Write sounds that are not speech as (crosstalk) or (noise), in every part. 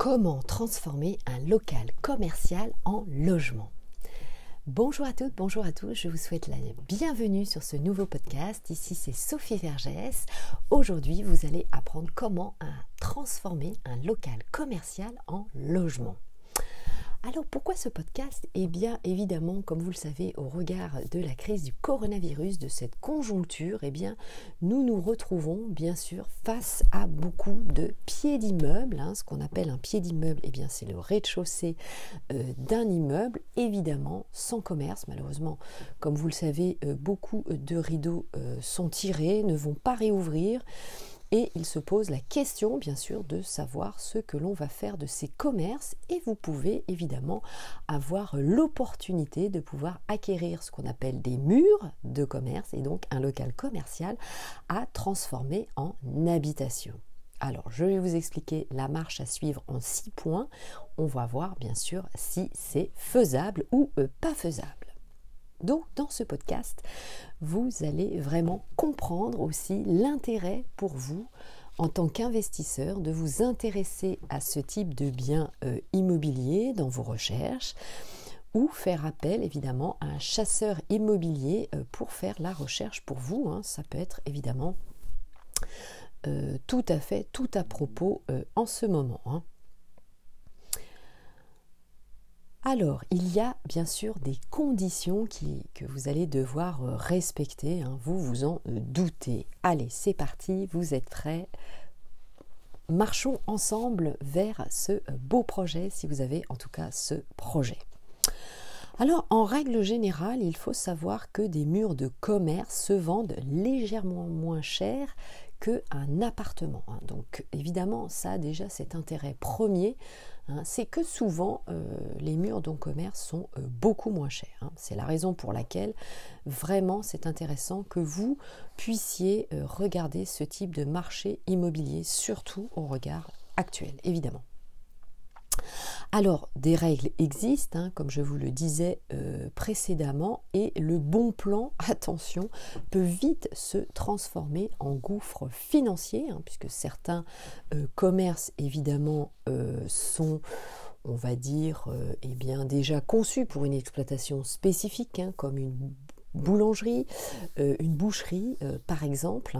Comment transformer un local commercial en logement Bonjour à toutes, bonjour à tous, je vous souhaite la bienvenue sur ce nouveau podcast. Ici c'est Sophie Vergès. Aujourd'hui vous allez apprendre comment transformer un local commercial en logement. Alors pourquoi ce podcast? Eh bien évidemment, comme vous le savez, au regard de la crise du coronavirus, de cette conjoncture, eh bien nous nous retrouvons bien sûr face à beaucoup de pieds d'immeubles. Hein. ce qu'on appelle un pied d'immeuble, eh bien c'est le rez-de-chaussée euh, d'un immeuble, évidemment sans commerce. Malheureusement, comme vous le savez, euh, beaucoup de rideaux euh, sont tirés, ne vont pas réouvrir et il se pose la question, bien sûr, de savoir ce que l'on va faire de ces commerces et vous pouvez évidemment avoir l'opportunité de pouvoir acquérir ce qu'on appelle des murs de commerce et donc un local commercial à transformer en habitation. Alors, je vais vous expliquer la marche à suivre en six points. On va voir bien sûr si c'est faisable ou euh, pas faisable. Donc dans ce podcast, vous allez vraiment comprendre aussi l'intérêt pour vous en tant qu'investisseur de vous intéresser à ce type de biens euh, immobiliers dans vos recherches ou faire appel évidemment à un chasseur immobilier euh, pour faire la recherche pour vous. Hein. Ça peut être évidemment euh, tout à fait, tout à propos en ce moment. Hein. Alors, il y a bien sûr des conditions que vous allez devoir euh, respecter, hein. vous vous en euh, doutez. Allez, c'est parti, vous êtes prêts Marchons ensemble vers ce euh, beau projet, si vous avez en tout cas ce projet. Alors, en règle générale, il faut savoir que des murs de commerce se vendent légèrement moins cher qu'un appartement. Hein. Donc, évidemment, ça a déjà cet intérêt premier Hein, c'est que souvent euh, les murs de commerce sont euh, beaucoup moins chers. Hein. C'est la raison pour laquelle vraiment c'est intéressant que vous puissiez euh, regarder ce type de marché immobilier, surtout au regard actuel, évidemment. Alors, des règles existent, hein, comme je vous le disais euh, précédemment, et le bon plan, (laughs) attention, peut vite se transformer en gouffre financier, hein, puisque certains euh, commerces, évidemment, euh, sont on va dire, eh bien, déjà conçus pour une exploitation spécifique, hein, comme une boulangerie, une boucherie, par exemple.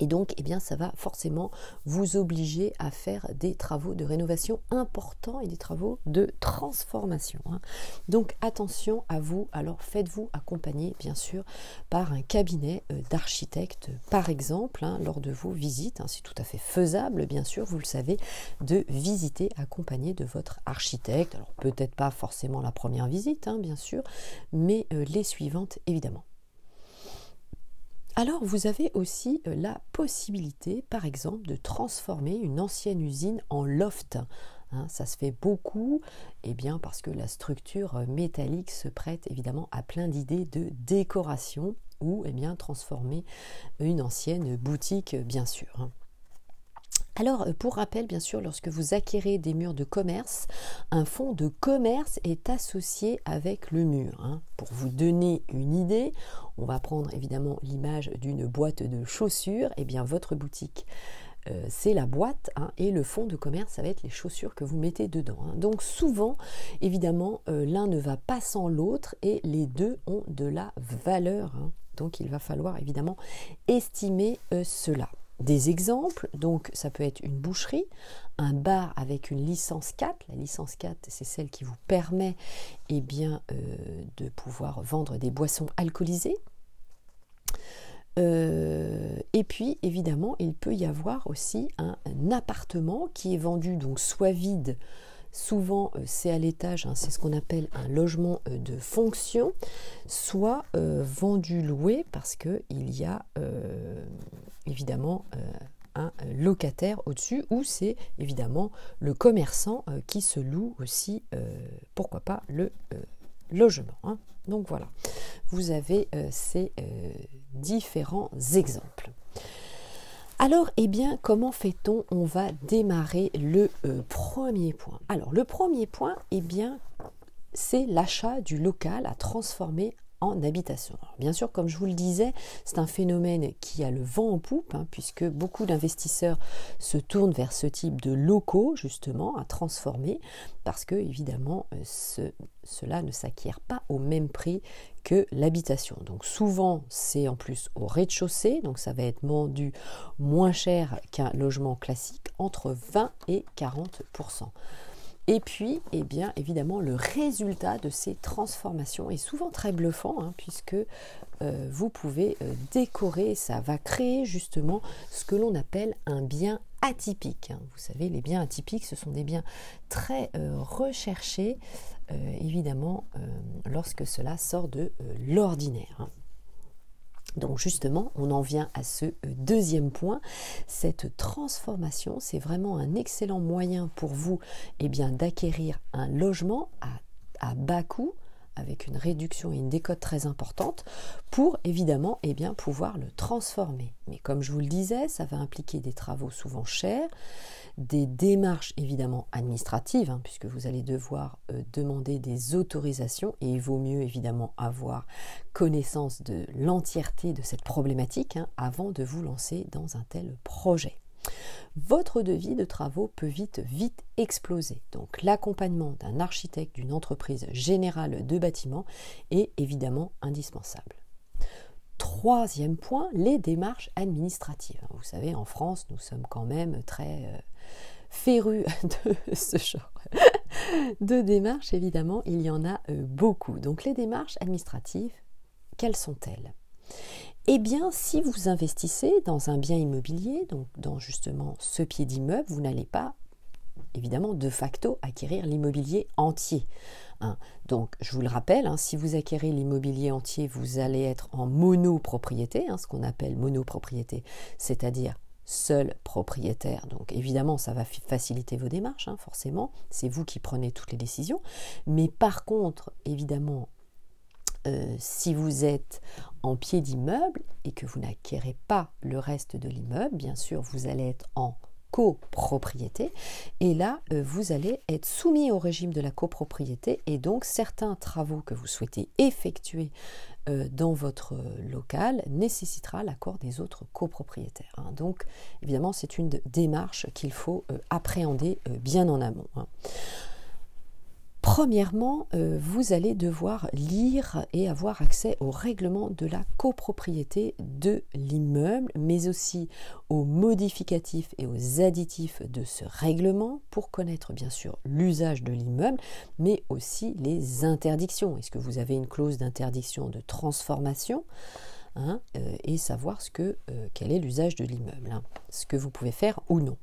Et donc, eh bien, ça va forcément vous obliger à faire des travaux de rénovation importants et des travaux de transformation. Hein. Donc, attention à vous. Alors, faites-vous accompagner, bien sûr, par un cabinet euh, d'architecte, par exemple, hein, lors de vos visites. Hein. C'est tout à fait faisable, bien sûr, vous le savez, de visiter accompagné de votre architecte. Alors, peut-être pas forcément la première visite, bien sûr, mais euh, les suivantes, évidemment. Alors vous avez aussi euh, la possibilité, par exemple, de transformer une ancienne usine en loft. Hein, ça se fait beaucoup, et eh bien parce que la structure euh, métallique se prête évidemment à plein d'idées de décoration ou eh bien transformer une ancienne boutique, bien sûr. Alors, euh, pour rappel, bien sûr, lorsque vous acquérez des murs de commerce, un fonds de commerce est associé avec le mur. Hein. Pour vous donner une idée, on va prendre évidemment l'image d'une boîte de chaussures. Eh bien, votre boutique, euh, c'est la boîte hein, et le fonds de commerce, ça va être les chaussures que vous mettez dedans. Hein. Donc souvent, évidemment, euh, l'un ne va pas sans l'autre et les deux ont de la valeur. Donc il va falloir évidemment estimer cela. Des exemples, donc ça peut être une boucherie, un bar avec une licence 4. La licence 4, c'est celle qui vous permet eh bien, euh, de pouvoir vendre des boissons alcoolisées. Euh, et puis, évidemment, il peut y avoir aussi un, appartement qui est vendu donc soit vide, souvent euh, c'est à l'étage, hein, c'est ce qu'on appelle un logement de fonction, soit vendu loué parce qu'il y a évidemment euh, un locataire au-dessus ou c'est évidemment le commerçant euh, qui se loue aussi, euh, pourquoi pas, le logement. Hein. Donc voilà, vous avez ces différents exemples. Alors, eh bien, comment fait-on? On va démarrer le premier point. Alors, le premier point, eh bien, c'est l'achat du local à transformer habitation. bien sûr, comme je vous le disais, c'est un phénomène qui a le vent en poupe, hein, puisque beaucoup d'investisseurs se tournent vers ce type de locaux, justement, à transformer, parce que, évidemment, euh, cela ne s'acquiert pas au même prix que l'habitation. Donc souvent, c'est en plus au rez-de-chaussée, donc ça va être vendu moins cher qu'un logement classique, entre 20 et 40 et puis, eh bien, évidemment, le résultat de ces transformations est souvent très bluffant, hein, puisque euh, vous pouvez euh, décorer, ça va créer justement ce que l'on appelle un bien atypique. Hein. Vous savez, les biens atypiques, ce sont des biens très euh, recherchés, évidemment, lorsque cela sort de l'ordinaire. Hein. Donc justement, on en vient à ce euh, deuxième point. Cette transformation, c'est vraiment un excellent moyen pour vous eh d'acquérir un logement à, bas coût avec une réduction et une décote très importante pour évidemment eh bien, pouvoir le transformer. Mais comme je vous le disais, ça va impliquer des travaux souvent chers, des démarches évidemment administratives, hein, puisque vous allez devoir euh, demander des autorisations et il vaut mieux évidemment avoir connaissance de l'entièreté de cette problématique hein, avant de vous lancer dans un tel projet. Votre devis de travaux peut vite, vite exploser. Donc l'accompagnement d'un architecte d'une entreprise générale de bâtiments est évidemment indispensable. Troisième point, les démarches administratives. Vous savez, en France, nous sommes quand même très euh, férus (laughs) de ce genre de démarches. Évidemment, il y en a euh, beaucoup. Donc les démarches administratives, quelles sont-elles? Eh bien, si vous investissez dans un bien immobilier, donc dans justement ce pied d'immeuble, vous n'allez pas, évidemment, de facto acquérir l'immobilier entier. Hein. Donc, je vous le rappelle, hein, si vous acquérez l'immobilier entier, vous allez être en monopropriété, hein, ce qu'on appelle monopropriété, c'est-à-dire seul propriétaire. Donc évidemment, ça va faciliter vos démarches, forcément. C'est vous qui prenez toutes les décisions. Mais par contre, évidemment, euh, si vous êtes en pied d'immeuble et que vous n'acquérez pas le reste de l'immeuble, bien sûr, vous allez être en copropriété. Et là, euh, vous allez être soumis au régime de la copropriété et donc certains travaux que vous souhaitez effectuer euh, dans votre local nécessitera l'accord des autres copropriétaires. Hein. Donc, évidemment, c'est une démarche qu'il faut appréhender bien en amont. Hein. Premièrement, euh, vous allez devoir lire et avoir accès au règlement de la copropriété de l'immeuble, mais aussi aux modificatifs et aux additifs de ce règlement pour connaître bien sûr l'usage de l'immeuble, mais aussi les interdictions. Est-ce que vous avez une clause d'interdiction de transformation hein, euh, et savoir ce que, euh, quel est l'usage de l'immeuble, hein, ce que vous pouvez faire ou non.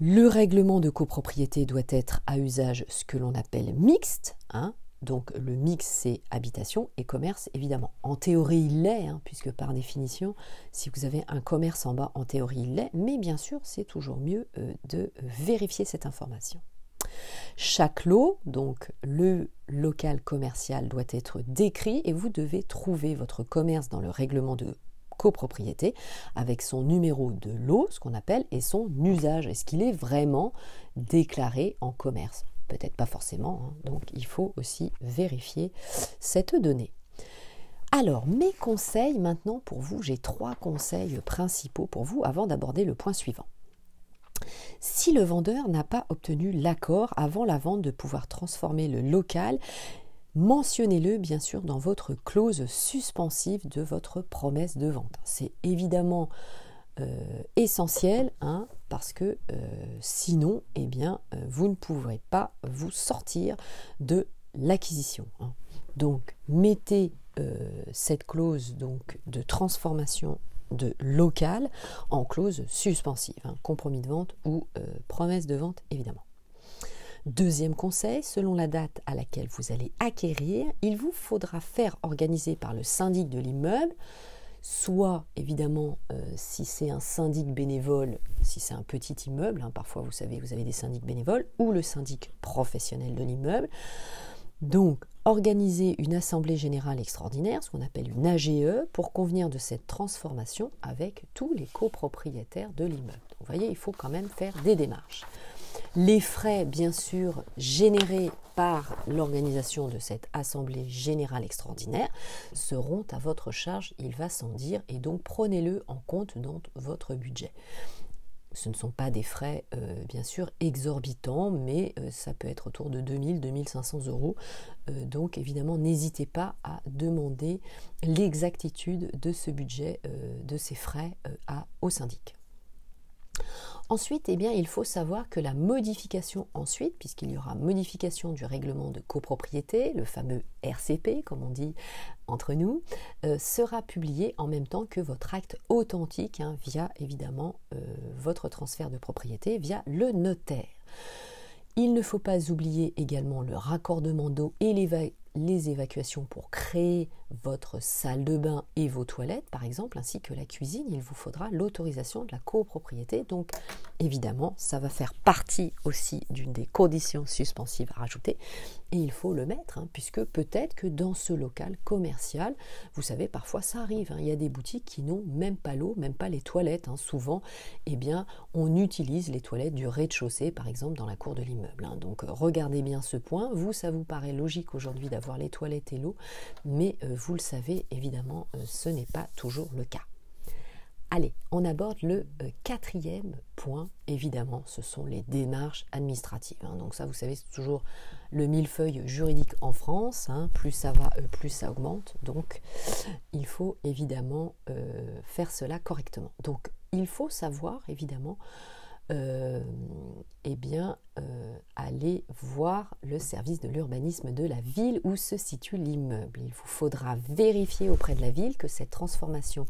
Le règlement de copropriété doit être à usage ce que l'on appelle mixte. Hein. donc le mix, c'est habitation et commerce, évidemment. En théorie, il l'est, hein, puisque par définition, si vous avez un commerce en bas, en théorie, il l'est. Mais bien sûr, c'est toujours mieux euh, de vérifier cette information. Chaque lot, donc le local commercial, doit être décrit et vous devez trouver votre commerce dans le règlement de copropriété avec son numéro de lot, ce qu'on appelle, et son usage. Est-ce qu'il est vraiment déclaré en commerce? Peut-être pas forcément, hein. donc il faut aussi vérifier cette donnée. Alors, mes conseils maintenant pour vous, j'ai trois conseils principaux pour vous avant d'aborder le point suivant. Si le vendeur n'a pas obtenu l'accord avant la vente de pouvoir transformer le local, mentionnez-le bien sûr dans votre clause suspensive de votre promesse de vente. C'est évidemment euh, essentiel hein, parce que euh, sinon, eh bien, euh, vous ne pourrez pas vous sortir de l'acquisition. Hein. Donc, mettez cette clause de transformation de local en clause suspensive, hein, compromis de vente ou promesse de vente évidemment. Deuxième conseil, selon la date à laquelle vous allez acquérir, il vous faudra faire organiser par le syndic de l'immeuble, soit évidemment euh, si c'est un syndic bénévole, si c'est un petit immeuble, hein, parfois vous savez vous avez des syndics bénévoles, ou le syndic professionnel de l'immeuble. Donc organiser une assemblée générale extraordinaire, ce qu'on appelle une AGE, pour convenir de cette transformation avec tous les copropriétaires de l'immeuble. Vous voyez, il faut quand même faire des démarches. Les frais, bien sûr, générés par l'organisation de cette assemblée générale extraordinaire seront à votre charge, il va sans dire, et donc prenez-le en compte dans votre budget. Ce ne sont pas des frais, euh, bien sûr, exorbitants, mais euh, ça peut être autour de 2000-2500 euros. Euh, donc, évidemment, n'hésitez pas à demander l'exactitude de ce budget, de ces frais au syndic. Ensuite, eh il faut savoir que la modification ensuite, puisqu'il y aura modification du règlement de copropriété, le fameux RCP, comme on dit entre nous, euh, sera publiée en même temps que votre acte authentique hein, via évidemment euh, votre transfert de propriété via le notaire. Il ne faut pas oublier également le raccordement d'eau et les évacuations pour créer votre salle de bain et vos toilettes, par exemple, ainsi que la cuisine, il vous faudra l'autorisation de la copropriété. Donc, évidemment, ça va faire partie aussi d'une des conditions suspensives à rajouter. Et il faut le mettre, hein, puisque peut-être que dans ce local commercial, vous savez, parfois ça arrive. Hein, il y a des boutiques qui n'ont même pas l'eau, même pas les toilettes. Hein. Souvent, eh bien, on utilise les toilettes du rez-de-chaussée, par exemple, dans la cour de l'immeuble. Donc, regardez bien ce point. Vous, ça vous paraît logique aujourd'hui d'avoir les toilettes et l'eau, mais euh, vous le savez, évidemment, euh, ce n'est pas toujours le cas. Allez, on aborde le euh, quatrième point. Évidemment, ce sont les démarches administratives. Hein. Donc ça, vous savez, c'est toujours le millefeuille juridique en France. Hein. Plus ça va, plus ça augmente. Donc, il faut évidemment faire cela correctement. Donc, il faut savoir, évidemment, euh, eh bien, euh, aller voir le service de l'urbanisme de la ville où se situe l'immeuble. Il vous faudra vérifier auprès de la ville que cette transformation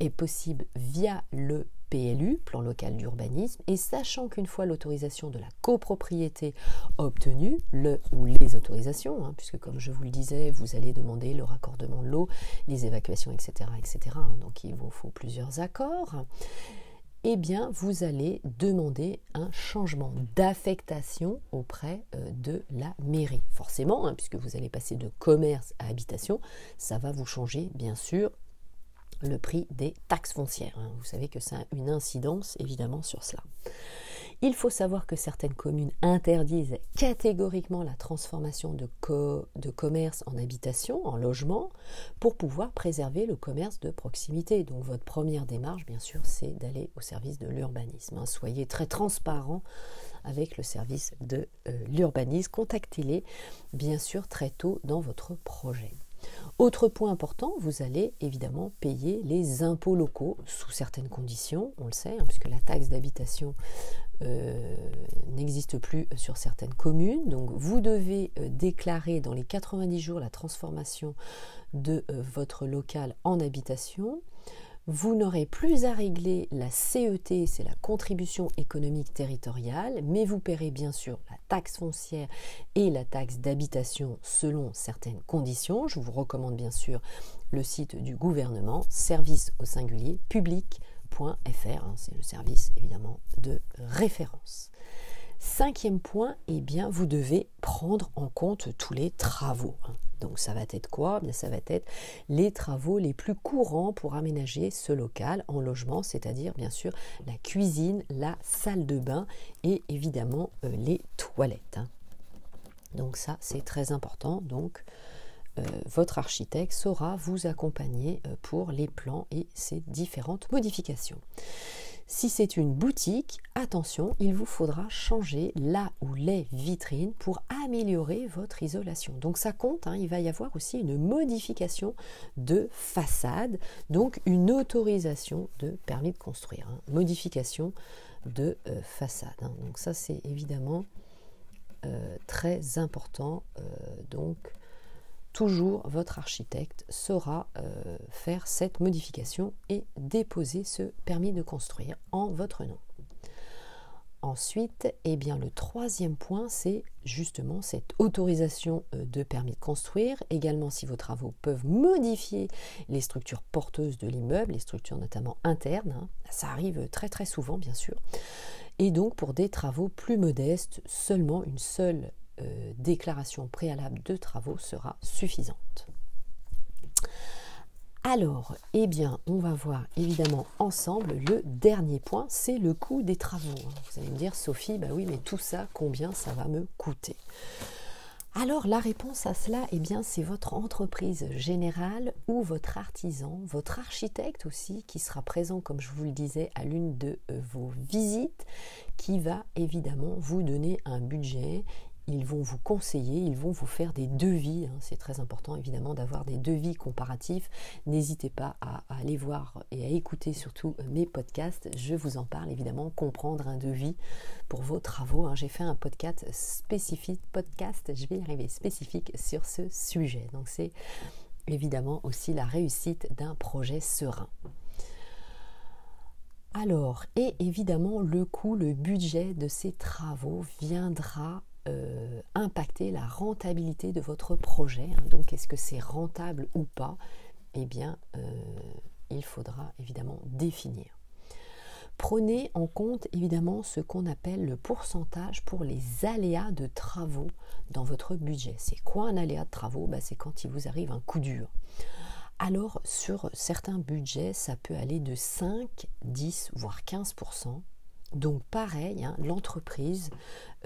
est possible via le PLU, plan local d'urbanisme, et sachant qu'une fois l'autorisation de la copropriété obtenue, le ou les autorisations, hein, puisque comme je vous le disais, vous allez demander le raccordement de l'eau, les évacuations, etc., etc. Donc il vous faut plusieurs accords eh bien, vous allez demander un changement d'affectation auprès euh, de la mairie. Forcément, hein, puisque vous allez passer de commerce à habitation, ça va vous changer, bien sûr, le prix des taxes foncières. Hein. Vous savez que ça a une incidence, évidemment, sur cela. Il faut savoir que certaines communes interdisent catégoriquement la transformation de, commerce en habitation, en logement, pour pouvoir préserver le commerce de proximité. Donc votre première démarche, bien sûr, c'est d'aller au service de l'urbanisme. Hein. Soyez très transparent avec le service de euh, l'urbanisme. Contactez-les, bien sûr, très tôt dans votre projet. Autre point important, vous allez évidemment payer les impôts locaux sous certaines conditions, on le sait, hein, puisque la taxe d'habitation euh, n'existe plus sur certaines communes. Donc vous devez euh, déclarer dans les 90 jours la transformation de euh, votre local en habitation. Vous n'aurez plus à régler la CET, c'est la contribution économique territoriale, mais vous paierez bien sûr la taxe foncière et la taxe d'habitation selon certaines conditions. Je vous recommande bien sûr le site du gouvernement, service au singulier, public.fr, hein, c'est le service évidemment de référence. Cinquième point, eh bien, vous devez prendre en compte tous les travaux. Hein. Donc ça va être quoi? Bien, Ça va être les travaux les plus courants pour aménager ce local en logement, c'est-à-dire bien sûr la cuisine, la salle de bain et évidemment euh, les toilettes. Hein. Donc ça c'est très important. Donc euh, votre architecte saura vous accompagner euh, pour les plans et ces différentes modifications. Si c'est une boutique, attention, il vous faudra changer là ou les vitrines pour améliorer votre isolation. Donc ça compte, hein, il va y avoir aussi une modification de façade, donc une autorisation de permis de construire, hein. modification de euh, façade. Hein. Donc ça c'est évidemment euh, très important. Euh, donc toujours votre architecte saura euh, faire cette modification et déposer ce permis de construire en votre nom. Ensuite, eh bien, le troisième point, c'est justement cette autorisation euh, de permis de construire. Également, si vos travaux peuvent modifier les structures porteuses de l'immeuble, les structures notamment internes, hein, ça arrive très très souvent, bien sûr. Et donc, pour des travaux plus modestes, seulement une seule euh, déclaration préalable de travaux sera suffisante. Alors, eh bien, on va voir évidemment ensemble le dernier point, c'est le coût des travaux. Vous allez me dire, Sophie, bah oui, mais tout ça, combien ça va me coûter? Alors la réponse à cela, eh bien, c'est votre entreprise générale ou votre artisan, votre architecte aussi, qui sera présent, comme je vous le disais, à l'une de euh, vos visites, qui va évidemment vous donner un budget ils vont vous conseiller, ils vont vous faire des devis. Hein. C'est très important évidemment d'avoir des devis comparatifs. N'hésitez pas à, aller voir et à écouter surtout mes podcasts. Je vous en parle évidemment, comprendre un devis pour vos travaux. Hein. J'ai fait un podcast spécifique, podcast, je vais y arriver, spécifique sur ce sujet. Donc c'est évidemment aussi la réussite d'un projet serein. Alors, et évidemment, le coût, le budget de ces travaux viendra euh, impacter la rentabilité de votre projet. Hein. Donc, est-ce que c'est rentable ou pas? Eh bien, euh, il faudra évidemment définir. Prenez en compte évidemment ce qu'on appelle le pourcentage pour les aléas de travaux dans votre budget. C'est quoi un aléa de travaux? Ben, C'est quand il vous arrive un coup dur. Alors sur certains budgets, ça peut aller de 5, 10, voire 15%. Donc pareil, hein, l'entreprise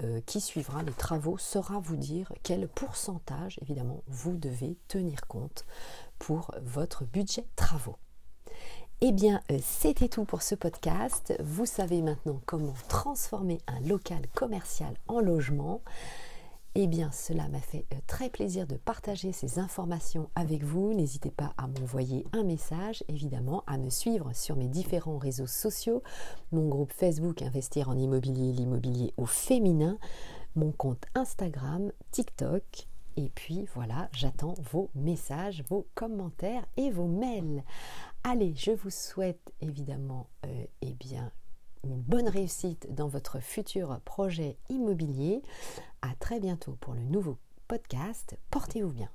euh, qui suivra les travaux saura vous dire quel pourcentage, évidemment, vous devez tenir compte pour votre budget travaux. Eh bien, euh, c'était tout pour ce podcast. Vous savez maintenant comment transformer un local commercial en logement. Eh bien, cela m'a fait euh, très plaisir de partager ces informations avec vous. N'hésitez pas à m'envoyer un message, évidemment, à me suivre sur mes différents réseaux sociaux, mon groupe Facebook Investir en immobilier, l'immobilier au féminin, mon compte Instagram, TikTok. Et puis voilà, j'attends vos messages, vos commentaires et vos mails. Allez, je vous souhaite évidemment euh, eh bien, une bonne réussite dans votre futur projet immobilier. À très bientôt pour le nouveau podcast. Portez-vous bien.